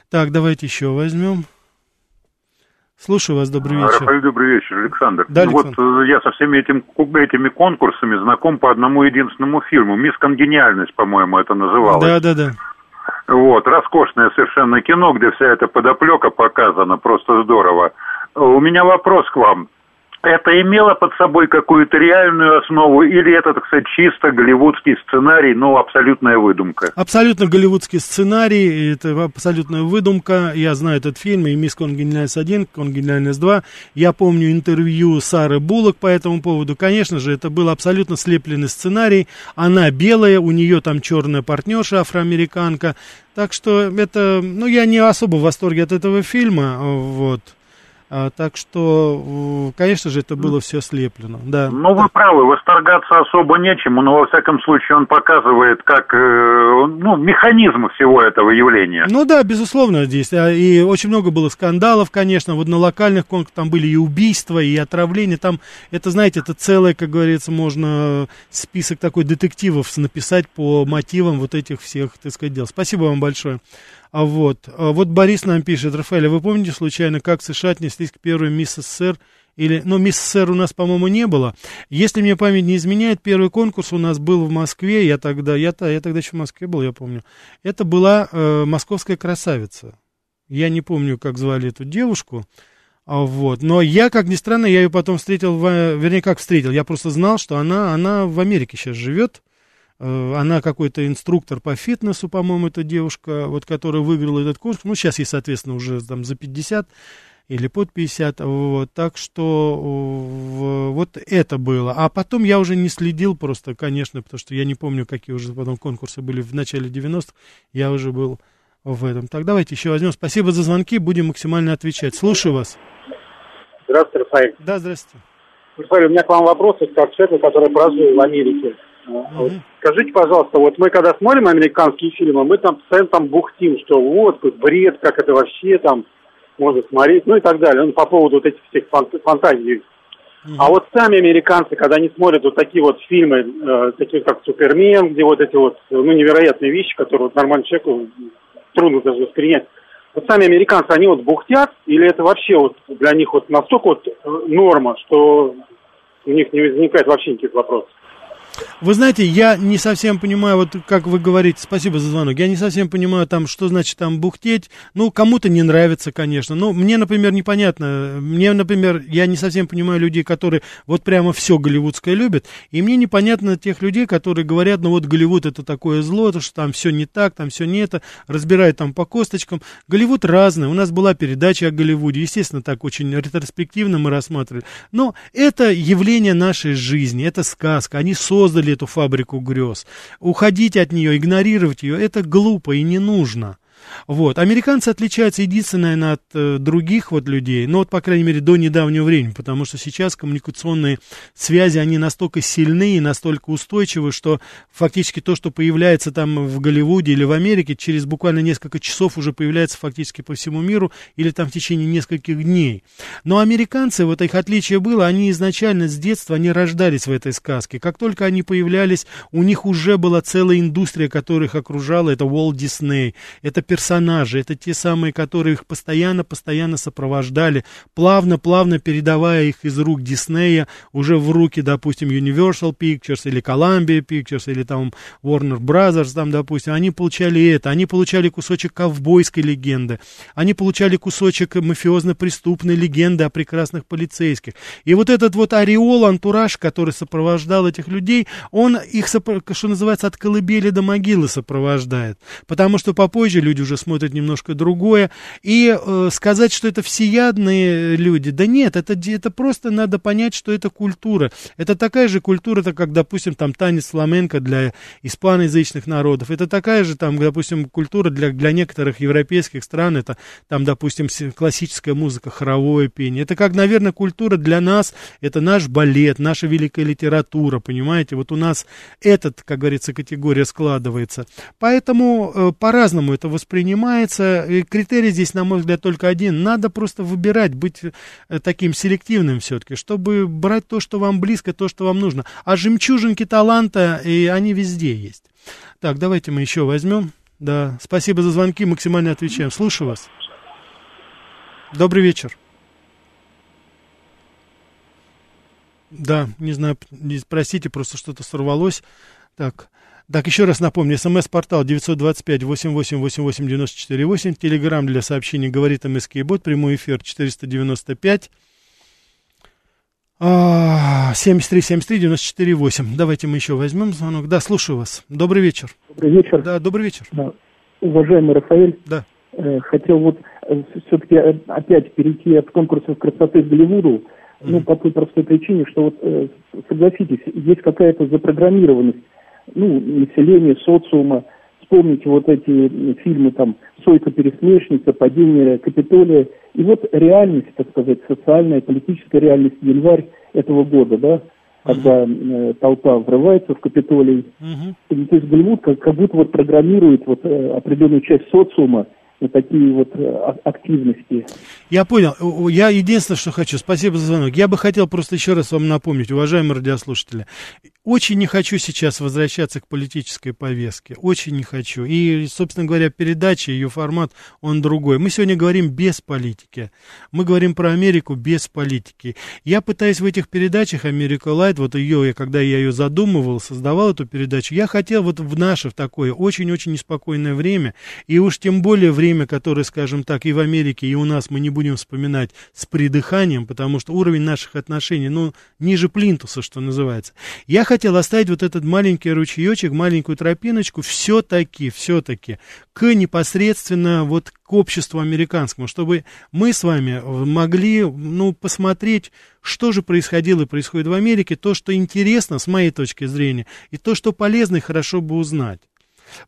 Так, давайте еще возьмем. Слушаю вас, добрый вечер. Рафаэль, добрый вечер, Александр. Да, Александр. Вот э, я со всеми этим, этими конкурсами знаком по одному единственному фильму. «Мисс Конгениальность», по-моему, это называлось. Да, да, да. Вот, роскошное совершенно кино, где вся эта подоплека показана, просто здорово. У меня вопрос к вам это имело под собой какую-то реальную основу, или это, так сказать, чисто голливудский сценарий, но абсолютная выдумка? Абсолютно голливудский сценарий, это абсолютная выдумка. Я знаю этот фильм, и «Мисс Конгениальность 1», «Конгениальность 2». Я помню интервью Сары Буллок по этому поводу. Конечно же, это был абсолютно слепленный сценарий. Она белая, у нее там черная партнерша, афроамериканка. Так что это, ну, я не особо в восторге от этого фильма, вот. А, так что, конечно же, это было все слеплено. Да. Ну, вы правы, восторгаться особо нечему, но, во всяком случае, он показывает, как, э, ну, механизм всего этого явления. Ну да, безусловно, здесь. А, и очень много было скандалов, конечно, вот на локальных конкурсах там были и убийства, и отравления. Там, это, знаете, это целое, как говорится, можно список такой детективов написать по мотивам вот этих всех, так сказать, дел. Спасибо вам большое. А вот, а вот Борис нам пишет, Рафаэль, а вы помните случайно, как США отнеслись к первой мисс СССР? Или, ну, мисс СССР у нас, по-моему, не было. Если мне память не изменяет, первый конкурс у нас был в Москве, я тогда, я, я тогда еще в Москве был, я помню. Это была э, московская красавица. Я не помню, как звали эту девушку. А вот. Но я, как ни странно, я ее потом встретил, в, вернее, как встретил, я просто знал, что она, она в Америке сейчас живет. Э, она какой-то инструктор по фитнесу, по-моему, эта девушка, вот, которая выиграла этот курс. Ну, сейчас ей, соответственно, уже там за 50 или под 50, вот, так что вот это было. А потом я уже не следил просто, конечно, потому что я не помню, какие уже потом конкурсы были в начале 90-х, я уже был в этом. Так, давайте еще возьмем. Спасибо за звонки, будем максимально отвечать. Слушаю вас. Здравствуйте, Рафаэль. Да, здравствуйте. Рафаэль, у меня к вам вопрос, как человек, который прожил в Америке. Вот. Скажите, пожалуйста, вот мы когда смотрим американские фильмы, мы там постоянно там бухтим, что вот, бред, как это вообще там можно смотреть, ну и так далее. Ну, по поводу вот этих всех фантазий. Mm-hmm. А вот сами американцы, когда они смотрят вот такие вот фильмы, э, такие как Супермен, где вот эти вот, ну, невероятные вещи, которые вот нормальному человеку трудно даже воспринять. Вот сами американцы, они вот бухтят, или это вообще вот для них вот настолько вот э, норма, что у них не возникает вообще никаких вопросов? Вы знаете, я не совсем понимаю, вот как вы говорите, спасибо за звонок, я не совсем понимаю там, что значит там бухтеть. Ну, кому-то не нравится, конечно. Но мне, например, непонятно. Мне, например, я не совсем понимаю людей, которые вот прямо все голливудское любят. И мне непонятно тех людей, которые говорят, ну вот Голливуд это такое зло, то, что там все не так, там все не это, разбирают там по косточкам. Голливуд разный. У нас была передача о Голливуде. Естественно, так очень ретроспективно мы рассматривали. Но это явление нашей жизни, это сказка. Они создали эту фабрику грез. Уходить от нее, игнорировать ее, это глупо и не нужно. Вот. Американцы отличаются единственное от э, других вот людей, ну вот, по крайней мере, до недавнего времени, потому что сейчас коммуникационные связи, они настолько сильны и настолько устойчивы, что фактически то, что появляется там в Голливуде или в Америке, через буквально несколько часов уже появляется фактически по всему миру или там в течение нескольких дней. Но американцы, вот их отличие было, они изначально с детства, они рождались в этой сказке. Как только они появлялись, у них уже была целая индустрия, которая их окружала, это Walt Disney, это персонажи, это те самые, которые их постоянно-постоянно сопровождали, плавно-плавно передавая их из рук Диснея уже в руки, допустим, Universal Pictures или Columbia Pictures или там Warner Brothers, там, допустим, они получали это, они получали кусочек ковбойской легенды, они получали кусочек мафиозно-преступной легенды о прекрасных полицейских. И вот этот вот ореол, антураж, который сопровождал этих людей, он их, что называется, от колыбели до могилы сопровождает. Потому что попозже люди уже смотрят немножко другое. И э, сказать, что это всеядные люди, да нет, это, это просто надо понять, что это культура. Это такая же культура, это как, допустим, там танец фламенко для испаноязычных народов. Это такая же, там, допустим, культура для, для некоторых европейских стран. Это, там, допустим, классическая музыка, хоровое пение. Это как, наверное, культура для нас, это наш балет, наша великая литература, понимаете? Вот у нас этот, как говорится, категория складывается. Поэтому э, по-разному это воспринимается воспринимается. И критерий здесь, на мой взгляд, только один. Надо просто выбирать, быть э, таким селективным все-таки, чтобы брать то, что вам близко, то, что вам нужно. А жемчужинки таланта, и они везде есть. Так, давайте мы еще возьмем. Да, спасибо за звонки, максимально отвечаем. Слушаю вас. Добрый вечер. Да, не знаю, простите, просто что-то сорвалось. Так, так, еще раз напомню, смс-портал 925-8888-94-8, телеграмм для сообщений «Говорит МСК Бот», прямой эфир 495 73-73-94-8. Давайте мы еще возьмем звонок. Да, слушаю вас. Добрый вечер. Добрый вечер. Да, добрый вечер. Да. Уважаемый Рафаэль, да. э, хотел вот э, все-таки э, опять перейти от конкурсов красоты к Голливуду, mm-hmm. ну, по той простой причине, что вот, э, согласитесь, есть какая-то запрограммированность ну, населения, социума. Вспомните вот эти фильмы там «Сойка-пересмешница», «Падение Капитолия». И вот реальность, так сказать, социальная, политическая реальность январь этого года, да, когда э, толпа врывается в Капитолий. Uh-huh. То есть Голливуд как, как будто вот программирует вот э, определенную часть социума вот такие вот э, активности. Я понял. Я единственное, что хочу, спасибо за звонок. Я бы хотел просто еще раз вам напомнить, уважаемые радиослушатели, очень не хочу сейчас возвращаться к политической повестке. Очень не хочу. И, собственно говоря, передача, ее формат, он другой. Мы сегодня говорим без политики. Мы говорим про Америку без политики. Я пытаюсь в этих передачах Америка Лайт, вот ее, когда я ее задумывал, создавал эту передачу, я хотел вот в наше, в такое очень-очень неспокойное время, и уж тем более время, которое, скажем так, и в Америке, и у нас мы не будем вспоминать с придыханием, потому что уровень наших отношений, ну, ниже плинтуса, что называется. Я хотел оставить вот этот маленький ручеечек, маленькую тропиночку все-таки, все-таки к непосредственно вот к обществу американскому, чтобы мы с вами могли, ну, посмотреть, что же происходило и происходит в Америке, то, что интересно с моей точки зрения, и то, что полезно и хорошо бы узнать.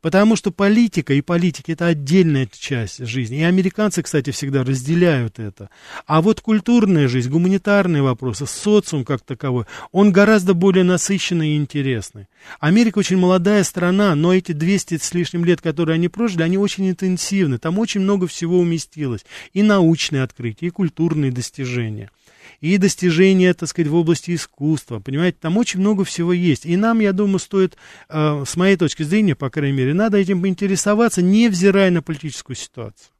Потому что политика и политики это отдельная часть жизни. И американцы, кстати, всегда разделяют это. А вот культурная жизнь, гуманитарные вопросы, социум как таковой, он гораздо более насыщенный и интересный. Америка очень молодая страна, но эти 200 с лишним лет, которые они прожили, они очень интенсивны. Там очень много всего уместилось. И научные открытия, и культурные достижения и достижения, так сказать, в области искусства, понимаете, там очень много всего есть. И нам, я думаю, стоит, э, с моей точки зрения, по крайней мере, надо этим поинтересоваться, невзирая на политическую ситуацию.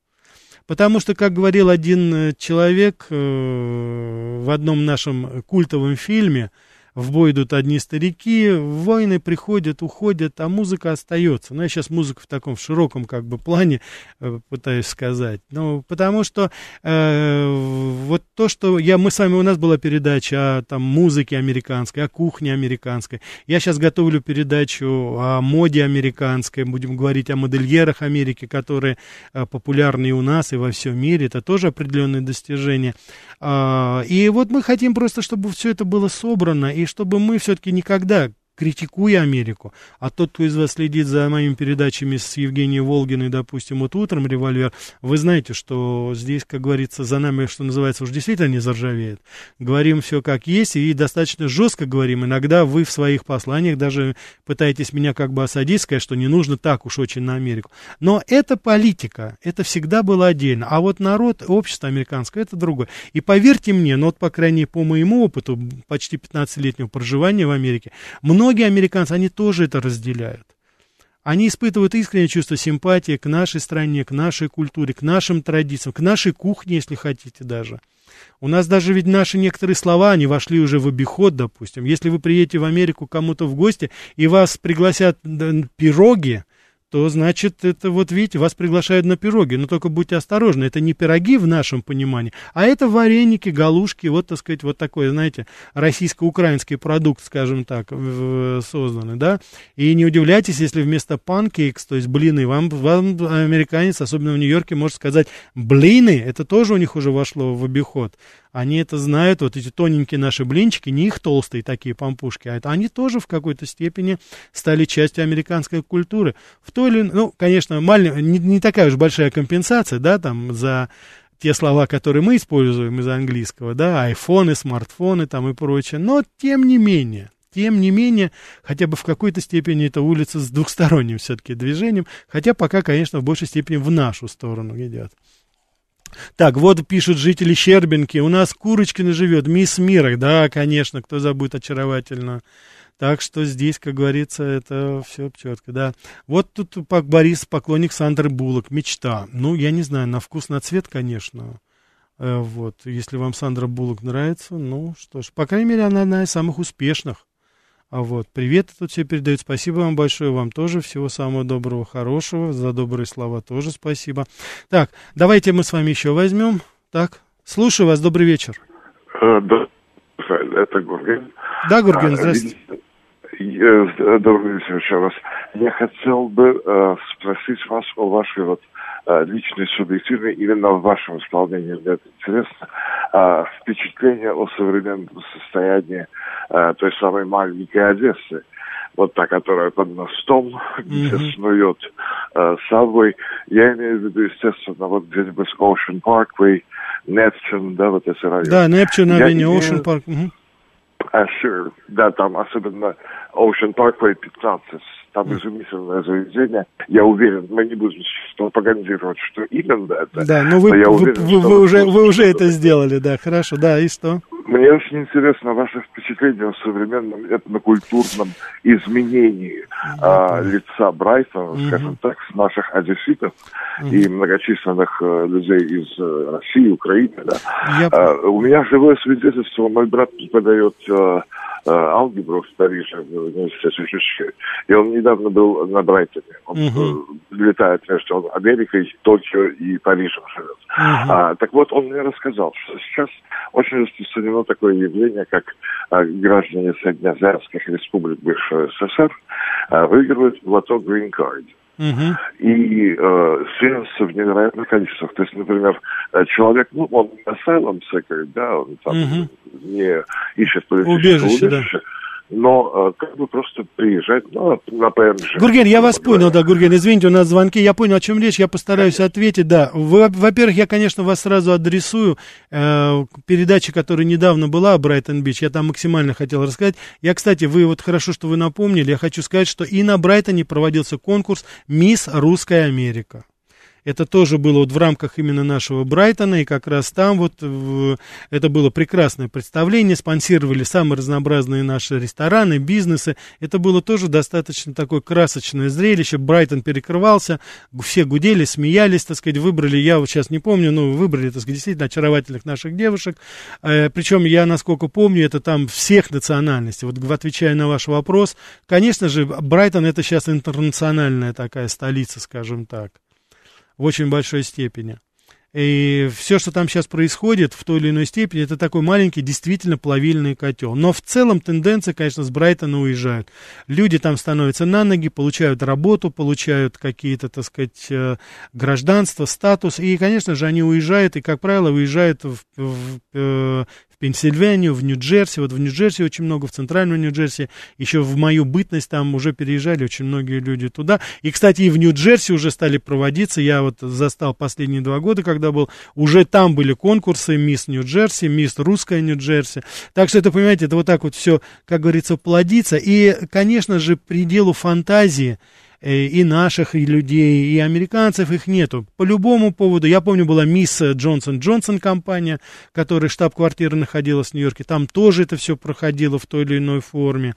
Потому что, как говорил один э, человек э, в одном нашем культовом фильме, в бой идут одни старики, войны приходят, уходят, а музыка остается. Ну, я сейчас музыку в таком в широком как бы плане э, пытаюсь сказать. Ну, потому что э, вот то, что я, мы с вами, у нас была передача о там, музыке американской, о кухне американской. Я сейчас готовлю передачу о моде американской, будем говорить о модельерах Америки, которые э, популярны и у нас, и во всем мире. Это тоже определенные достижения. Э, и вот мы хотим просто, чтобы все это было собрано, и чтобы мы все-таки никогда критикуя Америку. А тот, кто из вас следит за моими передачами с Евгенией Волгиной, допустим, вот утром «Револьвер», вы знаете, что здесь, как говорится, за нами, что называется, уж действительно не заржавеет. Говорим все как есть и достаточно жестко говорим. Иногда вы в своих посланиях даже пытаетесь меня как бы осадить, сказать, что не нужно так уж очень на Америку. Но это политика, это всегда было отдельно. А вот народ, общество американское, это другое. И поверьте мне, ну вот, по крайней мере, по моему опыту, почти 15-летнего проживания в Америке, много многие американцы, они тоже это разделяют. Они испытывают искреннее чувство симпатии к нашей стране, к нашей культуре, к нашим традициям, к нашей кухне, если хотите даже. У нас даже ведь наши некоторые слова, они вошли уже в обиход, допустим. Если вы приедете в Америку кому-то в гости, и вас пригласят пироги, то значит, это вот видите, вас приглашают на пироги, но только будьте осторожны, это не пироги в нашем понимании, а это вареники, галушки, вот, так сказать, вот такой, знаете, российско-украинский продукт, скажем так, созданный, да, и не удивляйтесь, если вместо панкейкс, то есть блины, вам, вам американец, особенно в Нью-Йорке, может сказать, блины, это тоже у них уже вошло в обиход, они это знают, вот эти тоненькие наши блинчики, не их толстые такие пампушки, а это они тоже в какой-то степени стали частью американской культуры. В той или ну, конечно, маленькая, не, не такая уж большая компенсация, да, там, за те слова, которые мы используем из английского, да, айфоны, смартфоны там и прочее, но тем не менее, тем не менее, хотя бы в какой-то степени это улица с двухсторонним все-таки движением, хотя пока, конечно, в большей степени в нашу сторону идет. Так, вот пишут жители Щербинки, у нас Курочкина живет, мисс Мира, да, конечно, кто забудет очаровательно. Так что здесь, как говорится, это все четко, да. Вот тут Борис, поклонник Сандры Буллок, мечта. Ну, я не знаю, на вкус, на цвет, конечно. Э, вот, если вам Сандра Буллок нравится, ну что ж, по крайней мере, она одна из самых успешных. А вот, привет тут все передают. Спасибо вам большое, вам тоже. Всего самого доброго, хорошего. За добрые слова тоже спасибо. Так, давайте мы с вами еще возьмем. Так, слушаю вас, добрый вечер. Э, да, это Гурген. Да, Гурген, а, здравствуйте. Э, добрый вечер еще раз. Я хотел бы э, спросить вас о вашей вот э, личной субъективной, именно в вашем исполнении, мне это интересно, э, впечатление о современном состоянии э, той самой маленькой Одессы. Вот та, которая под мостом, где mm-hmm. снует э, Subway. Я имею в виду, естественно, вот где-нибудь Ocean Parkway, Neptune, да, вот эти районы. Да, Neptune, Avenue, Ocean Park. Mm-hmm. А, sure. Да, там особенно Ocean Parkway 15 там изумительное заведение. Я уверен, мы не будем пропагандировать, что именно это. Да, но ну вы, но я вы, уверен, вы, вы, уже, вы уже это сделали, да, хорошо, да, и что? Мне очень интересно ваше впечатление о современном этнокультурном изменении а, лица Брайтона, угу. скажем так, с наших одесситов угу. и многочисленных а, людей из а, России, Украины. Да. Я... А, у меня живое свидетельство, мой брат преподает а, Э, алгебру в Париже, в университете И он недавно был на Брайтоне. Он угу. летает между Америкой, Токио и Парижем живет. Угу. А, так вот, он мне рассказал, что сейчас очень распространено такое явление, как а, граждане Среднеазиатских республик бывшего СССР а, выигрывают в лото Green Card. Uh-huh. И э, сеансов в невероятных количествах. То есть, например, человек, ну, он asylum seeker, да, он там uh-huh. не ищет политического убежище, убежище да но э, как бы просто приезжать ну, на ПМЖ. Гурген, я вас понял, да, Гурген, извините, у нас звонки, я понял, о чем речь, я постараюсь конечно. ответить, да. Вы, во-первых, я, конечно, вас сразу адресую э, передаче, которая недавно была о Брайтон-Бич, я там максимально хотел рассказать. Я, кстати, вы вот хорошо, что вы напомнили, я хочу сказать, что и на Брайтоне проводился конкурс «Мисс Русская Америка». Это тоже было вот в рамках именно нашего Брайтона, и как раз там вот в, это было прекрасное представление, спонсировали самые разнообразные наши рестораны, бизнесы. Это было тоже достаточно такое красочное зрелище. Брайтон перекрывался, все гудели, смеялись, так сказать, выбрали, я вот сейчас не помню, но выбрали, так сказать, действительно очаровательных наших девушек. Э, причем я, насколько помню, это там всех национальностей. Вот отвечая на ваш вопрос, конечно же, Брайтон это сейчас интернациональная такая столица, скажем так в очень большой степени. И все, что там сейчас происходит, в той или иной степени, это такой маленький, действительно плавильный котел. Но в целом тенденция, конечно, с Брайтона уезжают. Люди там становятся на ноги, получают работу, получают какие-то, так сказать, э, гражданство, статус. И, конечно же, они уезжают, и, как правило, уезжают в, в, э, в Пенсильванию, в Нью-Джерси. Вот в Нью-Джерси очень много, в центральную Нью-Джерси. Еще в мою бытность там уже переезжали очень многие люди туда. И, кстати, и в Нью-Джерси уже стали проводиться. Я вот застал последние два года, когда был. Уже там были конкурсы «Мисс Нью-Джерси», «Мисс Русская Нью-Джерси». Так что это, понимаете, это вот так вот все, как говорится, плодится. И, конечно же, пределу фантазии и наших и людей, и американцев их нету. По любому поводу, я помню, была мисс Джонсон Джонсон компания, которая штаб-квартира находилась в Нью-Йорке, там тоже это все проходило в той или иной форме.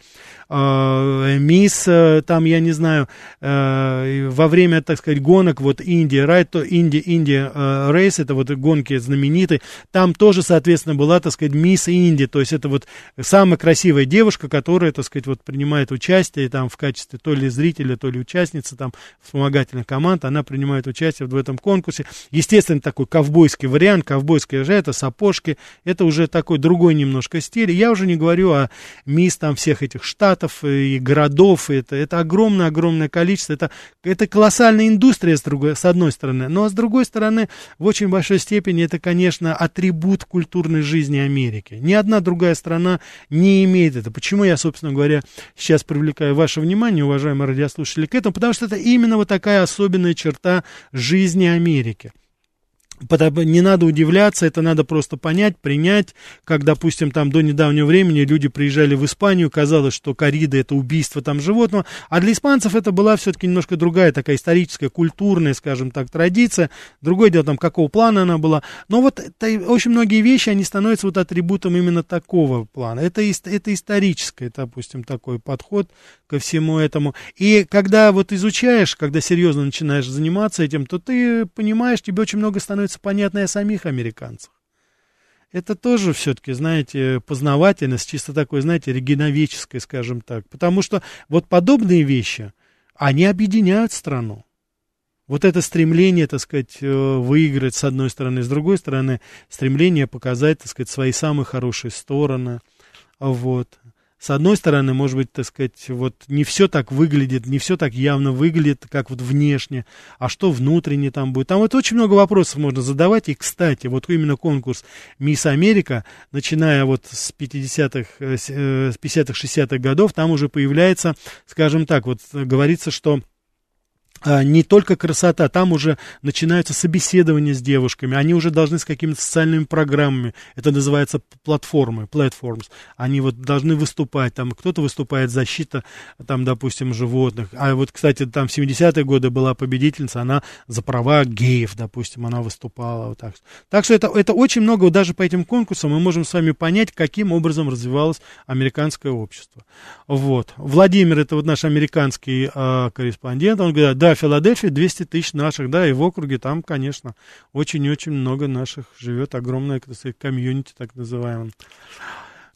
А, мисс, э, там, я не знаю, э, во время, так сказать, гонок, вот Индия, Райт, Индия, Индия Рейс, это вот гонки знаменитые, там тоже, соответственно, была, так сказать, мисс Индия, то есть это вот самая красивая девушка, которая, так сказать, вот принимает участие там в качестве то ли зрителя, то ли участия участница там вспомогательных команд, она принимает участие в этом конкурсе. Естественно, такой ковбойский вариант, ковбойская же это сапожки, это уже такой другой немножко стиль. Я уже не говорю о мисс там всех этих штатов и городов, это, это огромное-огромное количество, это, это колоссальная индустрия с, другой, с одной стороны, но с другой стороны, в очень большой степени это, конечно, атрибут культурной жизни Америки. Ни одна другая страна не имеет это. Почему я, собственно говоря, сейчас привлекаю ваше внимание, уважаемые радиослушатели, к этому? этом, потому что это именно вот такая особенная черта жизни Америки. Не надо удивляться, это надо просто понять, принять, как, допустим, там до недавнего времени люди приезжали в Испанию, казалось, что коррида это убийство там животного, а для испанцев это была все-таки немножко другая такая историческая, культурная, скажем так, традиция, другое дело там, какого плана она была, но вот это, очень многие вещи, они становятся вот атрибутом именно такого плана, это, это историческое, допустим, такой подход ко всему этому, и когда вот изучаешь, когда серьезно начинаешь заниматься этим, то ты понимаешь, тебе очень много становится становится понятной о самих американцах. Это тоже все-таки, знаете, познавательность, чисто такой, знаете, регионовеческой, скажем так. Потому что вот подобные вещи, они объединяют страну. Вот это стремление, так сказать, э, выиграть с одной стороны, с другой стороны, стремление показать, так сказать, свои самые хорошие стороны. Вот с одной стороны, может быть, так сказать, вот не все так выглядит, не все так явно выглядит, как вот внешне, а что внутренне там будет. Там вот очень много вопросов можно задавать, и, кстати, вот именно конкурс «Мисс Америка», начиная вот с 50-х, э, с 50-х, 60-х годов, там уже появляется, скажем так, вот говорится, что не только красота, там уже начинаются собеседования с девушками, они уже должны с какими-то социальными программами, это называется платформы, platforms, они вот должны выступать, там кто-то выступает защита, там, допустим, животных, а вот, кстати, там в 70-е годы была победительница, она за права геев, допустим, она выступала, вот так. Так что это, это очень много, вот даже по этим конкурсам мы можем с вами понять, каким образом развивалось американское общество. Вот. Владимир, это вот наш американский э, корреспондент, он говорит, да, да, Филадельфия 200 тысяч наших, да, и в округе там, конечно, очень-очень много наших живет, огромное, так сказать, комьюнити, так называемое.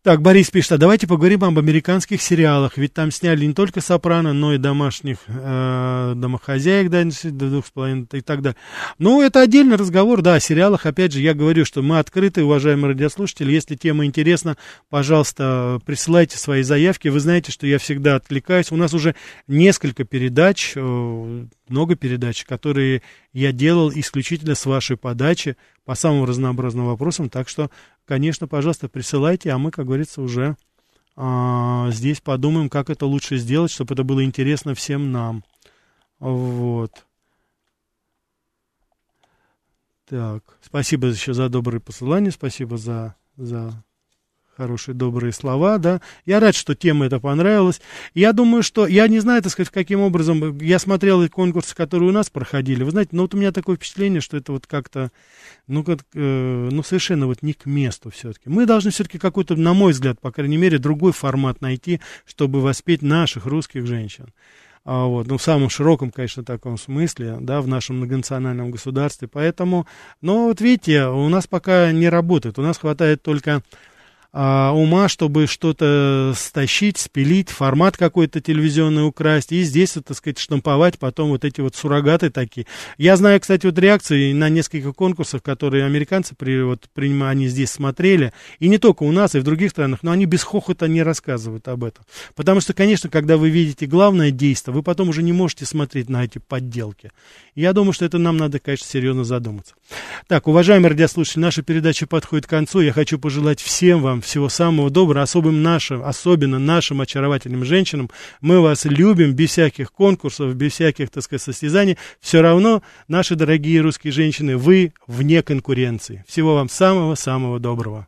Так, Борис пишет, а давайте поговорим об американских сериалах, ведь там сняли не только «Сопрано», но и домашних э, домохозяек, да, двух с половиной и так далее. Ну, это отдельный разговор, да, о сериалах, опять же, я говорю, что мы открыты, уважаемые радиослушатели, если тема интересна, пожалуйста, присылайте свои заявки, вы знаете, что я всегда отвлекаюсь, у нас уже несколько передач, э, много передач, которые я делал исключительно с вашей подачи по самым разнообразным вопросам, так что конечно, пожалуйста, присылайте, а мы, как говорится, уже а, здесь подумаем, как это лучше сделать, чтобы это было интересно всем нам. Вот. Так, спасибо еще за добрые посылания, спасибо за, за хорошие, добрые слова, да. Я рад, что тема эта понравилась. Я думаю, что, я не знаю, так сказать, каким образом, я смотрел эти конкурсы, которые у нас проходили, вы знаете, но вот у меня такое впечатление, что это вот как-то, ну, как, э, ну, совершенно вот не к месту все-таки. Мы должны все-таки какой-то, на мой взгляд, по крайней мере, другой формат найти, чтобы воспеть наших русских женщин. А, вот, ну, в самом широком, конечно, таком смысле, да, в нашем многонациональном государстве. Поэтому, но вот видите, у нас пока не работает. У нас хватает только а, ума, чтобы что-то стащить, спилить, формат какой-то телевизионный украсть, и здесь, вот, так сказать, штамповать потом вот эти вот суррогаты такие. Я знаю, кстати, вот реакции на несколько конкурсов, которые американцы при, вот, принимали, они здесь смотрели, и не только у нас, и в других странах, но они без хохота не рассказывают об этом. Потому что, конечно, когда вы видите главное действие, вы потом уже не можете смотреть на эти подделки. Я думаю, что это нам надо, конечно, серьезно задуматься. Так, уважаемые радиослушатели, наша передача подходит к концу. Я хочу пожелать всем всего самого доброго, особым нашим, особенно нашим очаровательным женщинам. Мы вас любим без всяких конкурсов, без всяких, так сказать, состязаний. Все равно, наши дорогие русские женщины, вы вне конкуренции. Всего вам самого-самого доброго.